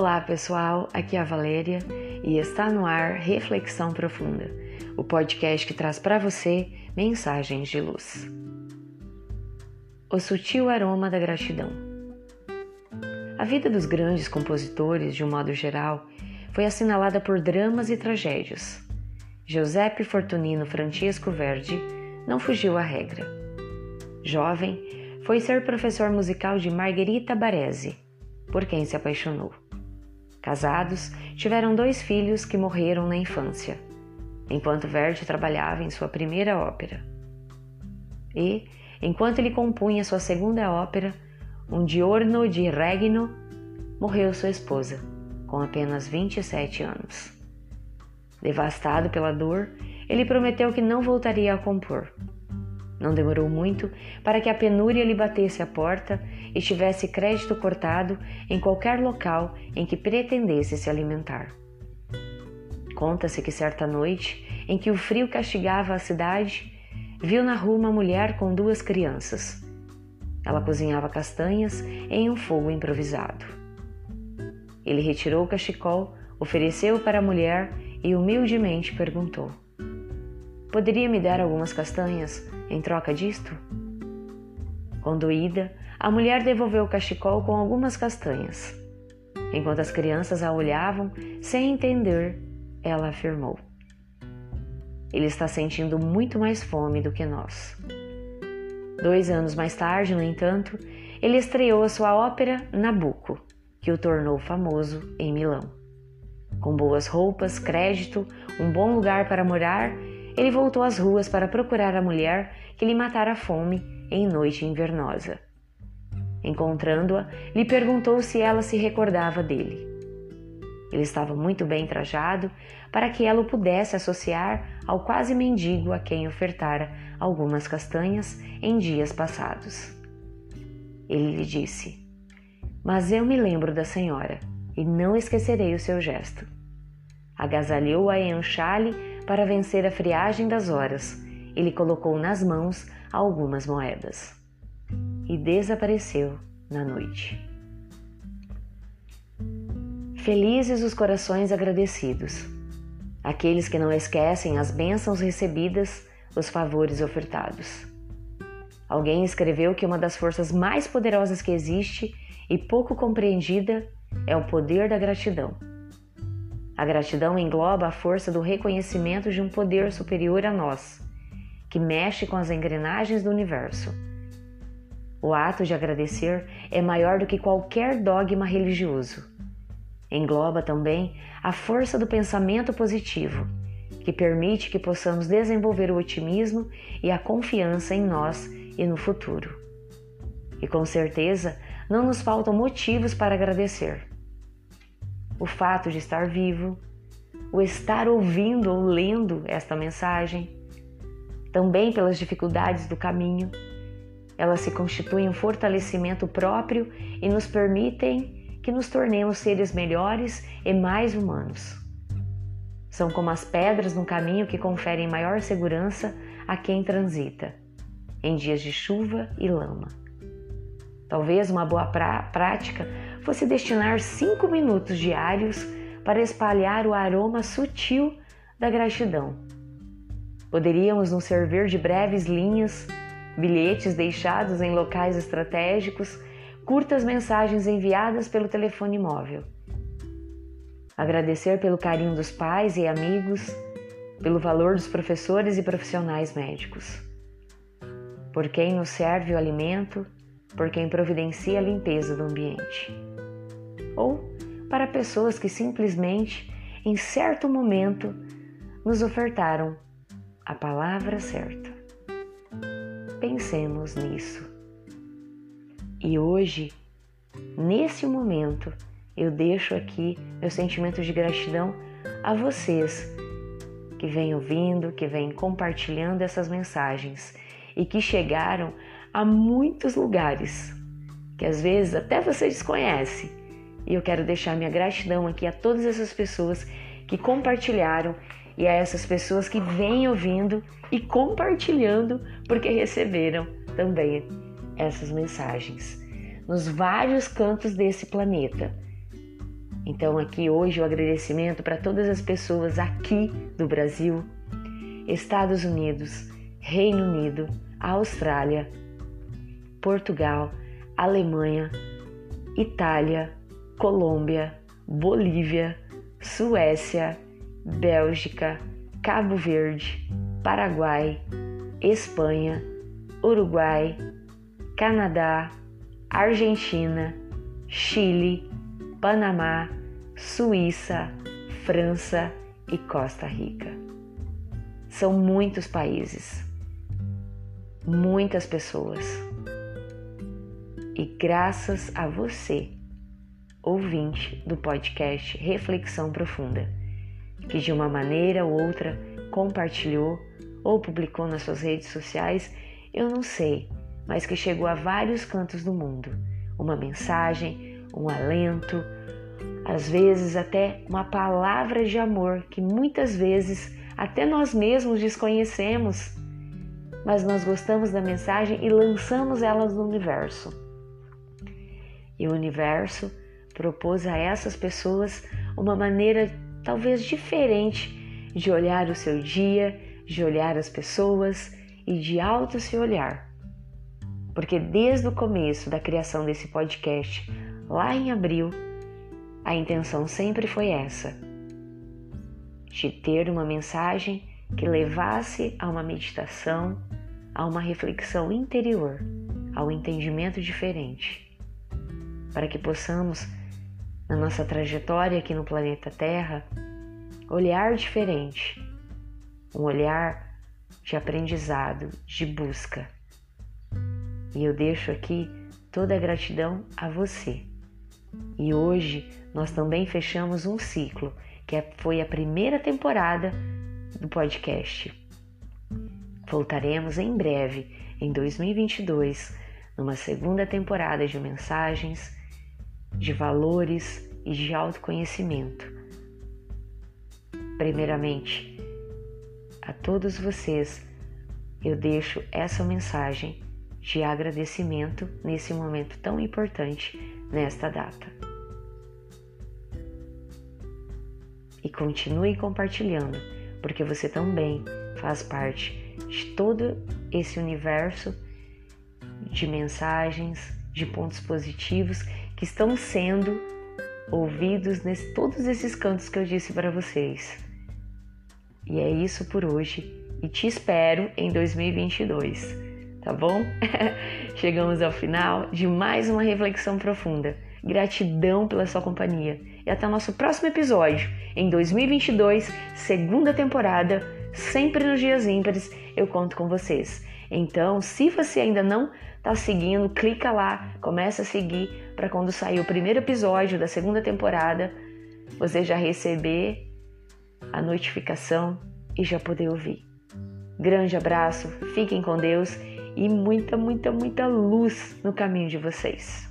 Olá pessoal, aqui é a Valéria e está no ar Reflexão Profunda, o podcast que traz para você mensagens de luz. O sutil aroma da gratidão. A vida dos grandes compositores, de um modo geral, foi assinalada por dramas e tragédias. Giuseppe Fortunino Francisco Verdi não fugiu à regra. Jovem, foi ser professor musical de Margherita Baresi por quem se apaixonou. Casados, tiveram dois filhos que morreram na infância, enquanto Verdi trabalhava em sua primeira ópera. E, enquanto ele compunha sua segunda ópera, Um Giorno di Regno, morreu sua esposa, com apenas 27 anos. Devastado pela dor, ele prometeu que não voltaria a compor não demorou muito para que a penúria lhe batesse a porta e tivesse crédito cortado em qualquer local em que pretendesse se alimentar. Conta-se que certa noite, em que o frio castigava a cidade, viu na rua uma mulher com duas crianças. Ela cozinhava castanhas em um fogo improvisado. Ele retirou o cachecol, ofereceu para a mulher e humildemente perguntou: Poderia me dar algumas castanhas em troca disto? Condoída, a mulher devolveu o cachecol com algumas castanhas. Enquanto as crianças a olhavam, sem entender, ela afirmou: Ele está sentindo muito mais fome do que nós. Dois anos mais tarde, no entanto, ele estreou a sua ópera Nabucco, que o tornou famoso em Milão. Com boas roupas, crédito, um bom lugar para morar ele voltou às ruas para procurar a mulher que lhe matara a fome em noite invernosa. Encontrando-a, lhe perguntou se ela se recordava dele. Ele estava muito bem trajado para que ela o pudesse associar ao quase mendigo a quem ofertara algumas castanhas em dias passados. Ele lhe disse: Mas eu me lembro da senhora e não esquecerei o seu gesto. Agasalhou-a em um chale para vencer a friagem das horas, ele colocou nas mãos algumas moedas e desapareceu na noite. Felizes os corações agradecidos, aqueles que não esquecem as bênçãos recebidas, os favores ofertados. Alguém escreveu que uma das forças mais poderosas que existe e pouco compreendida é o poder da gratidão. A gratidão engloba a força do reconhecimento de um poder superior a nós, que mexe com as engrenagens do universo. O ato de agradecer é maior do que qualquer dogma religioso. Engloba também a força do pensamento positivo, que permite que possamos desenvolver o otimismo e a confiança em nós e no futuro. E com certeza não nos faltam motivos para agradecer o fato de estar vivo, o estar ouvindo ou lendo esta mensagem, também pelas dificuldades do caminho. Elas se constituem um fortalecimento próprio e nos permitem que nos tornemos seres melhores e mais humanos. São como as pedras no caminho que conferem maior segurança a quem transita, em dias de chuva e lama. Talvez uma boa prática fosse destinar cinco minutos diários para espalhar o aroma sutil da gratidão. Poderíamos nos servir de breves linhas, bilhetes deixados em locais estratégicos, curtas mensagens enviadas pelo telefone móvel. Agradecer pelo carinho dos pais e amigos, pelo valor dos professores e profissionais médicos. Por quem nos serve o alimento, por quem providencia a limpeza do ambiente ou para pessoas que simplesmente, em certo momento, nos ofertaram a palavra certa. Pensemos nisso. E hoje, nesse momento, eu deixo aqui meu sentimento de gratidão a vocês que vêm ouvindo, que vêm compartilhando essas mensagens e que chegaram a muitos lugares que às vezes até você desconhece e eu quero deixar minha gratidão aqui a todas essas pessoas que compartilharam e a essas pessoas que vêm ouvindo e compartilhando porque receberam também essas mensagens nos vários cantos desse planeta. Então, aqui hoje o agradecimento para todas as pessoas aqui do Brasil, Estados Unidos, Reino Unido, Austrália, Portugal, Alemanha, Itália, Colômbia, Bolívia, Suécia, Bélgica, Cabo Verde, Paraguai, Espanha, Uruguai, Canadá, Argentina, Chile, Panamá, Suíça, França e Costa Rica. São muitos países, muitas pessoas. E graças a você, ouvinte do podcast Reflexão Profunda, que de uma maneira ou outra compartilhou ou publicou nas suas redes sociais, eu não sei, mas que chegou a vários cantos do mundo. Uma mensagem, um alento, às vezes até uma palavra de amor que muitas vezes até nós mesmos desconhecemos, mas nós gostamos da mensagem e lançamos elas no universo. E o universo propôs a essas pessoas uma maneira talvez diferente de olhar o seu dia, de olhar as pessoas e de auto se olhar. Porque desde o começo da criação desse podcast, lá em abril, a intenção sempre foi essa: de ter uma mensagem que levasse a uma meditação, a uma reflexão interior, ao entendimento diferente, para que possamos, na nossa trajetória aqui no planeta Terra, olhar diferente, um olhar de aprendizado, de busca. E eu deixo aqui toda a gratidão a você. E hoje nós também fechamos um ciclo, que é, foi a primeira temporada do podcast. Voltaremos em breve, em 2022, numa segunda temporada de mensagens, de valores e de autoconhecimento Primeiramente, a todos vocês eu deixo essa mensagem de agradecimento nesse momento tão importante, nesta data. E continue compartilhando, porque você também faz parte de todo esse universo de mensagens, de pontos positivos que estão sendo ouvidos nesse todos esses cantos que eu disse para vocês. E é isso por hoje e te espero em 2022, tá bom? Chegamos ao final de mais uma reflexão profunda. Gratidão pela sua companhia e até o nosso próximo episódio em 2022, segunda temporada, sempre nos dias ímpares, eu conto com vocês. Então, se você ainda não está seguindo, clica lá, começa a seguir para quando sair o primeiro episódio da segunda temporada, você já receber a notificação e já poder ouvir. Grande abraço, fiquem com Deus e muita, muita, muita luz no caminho de vocês.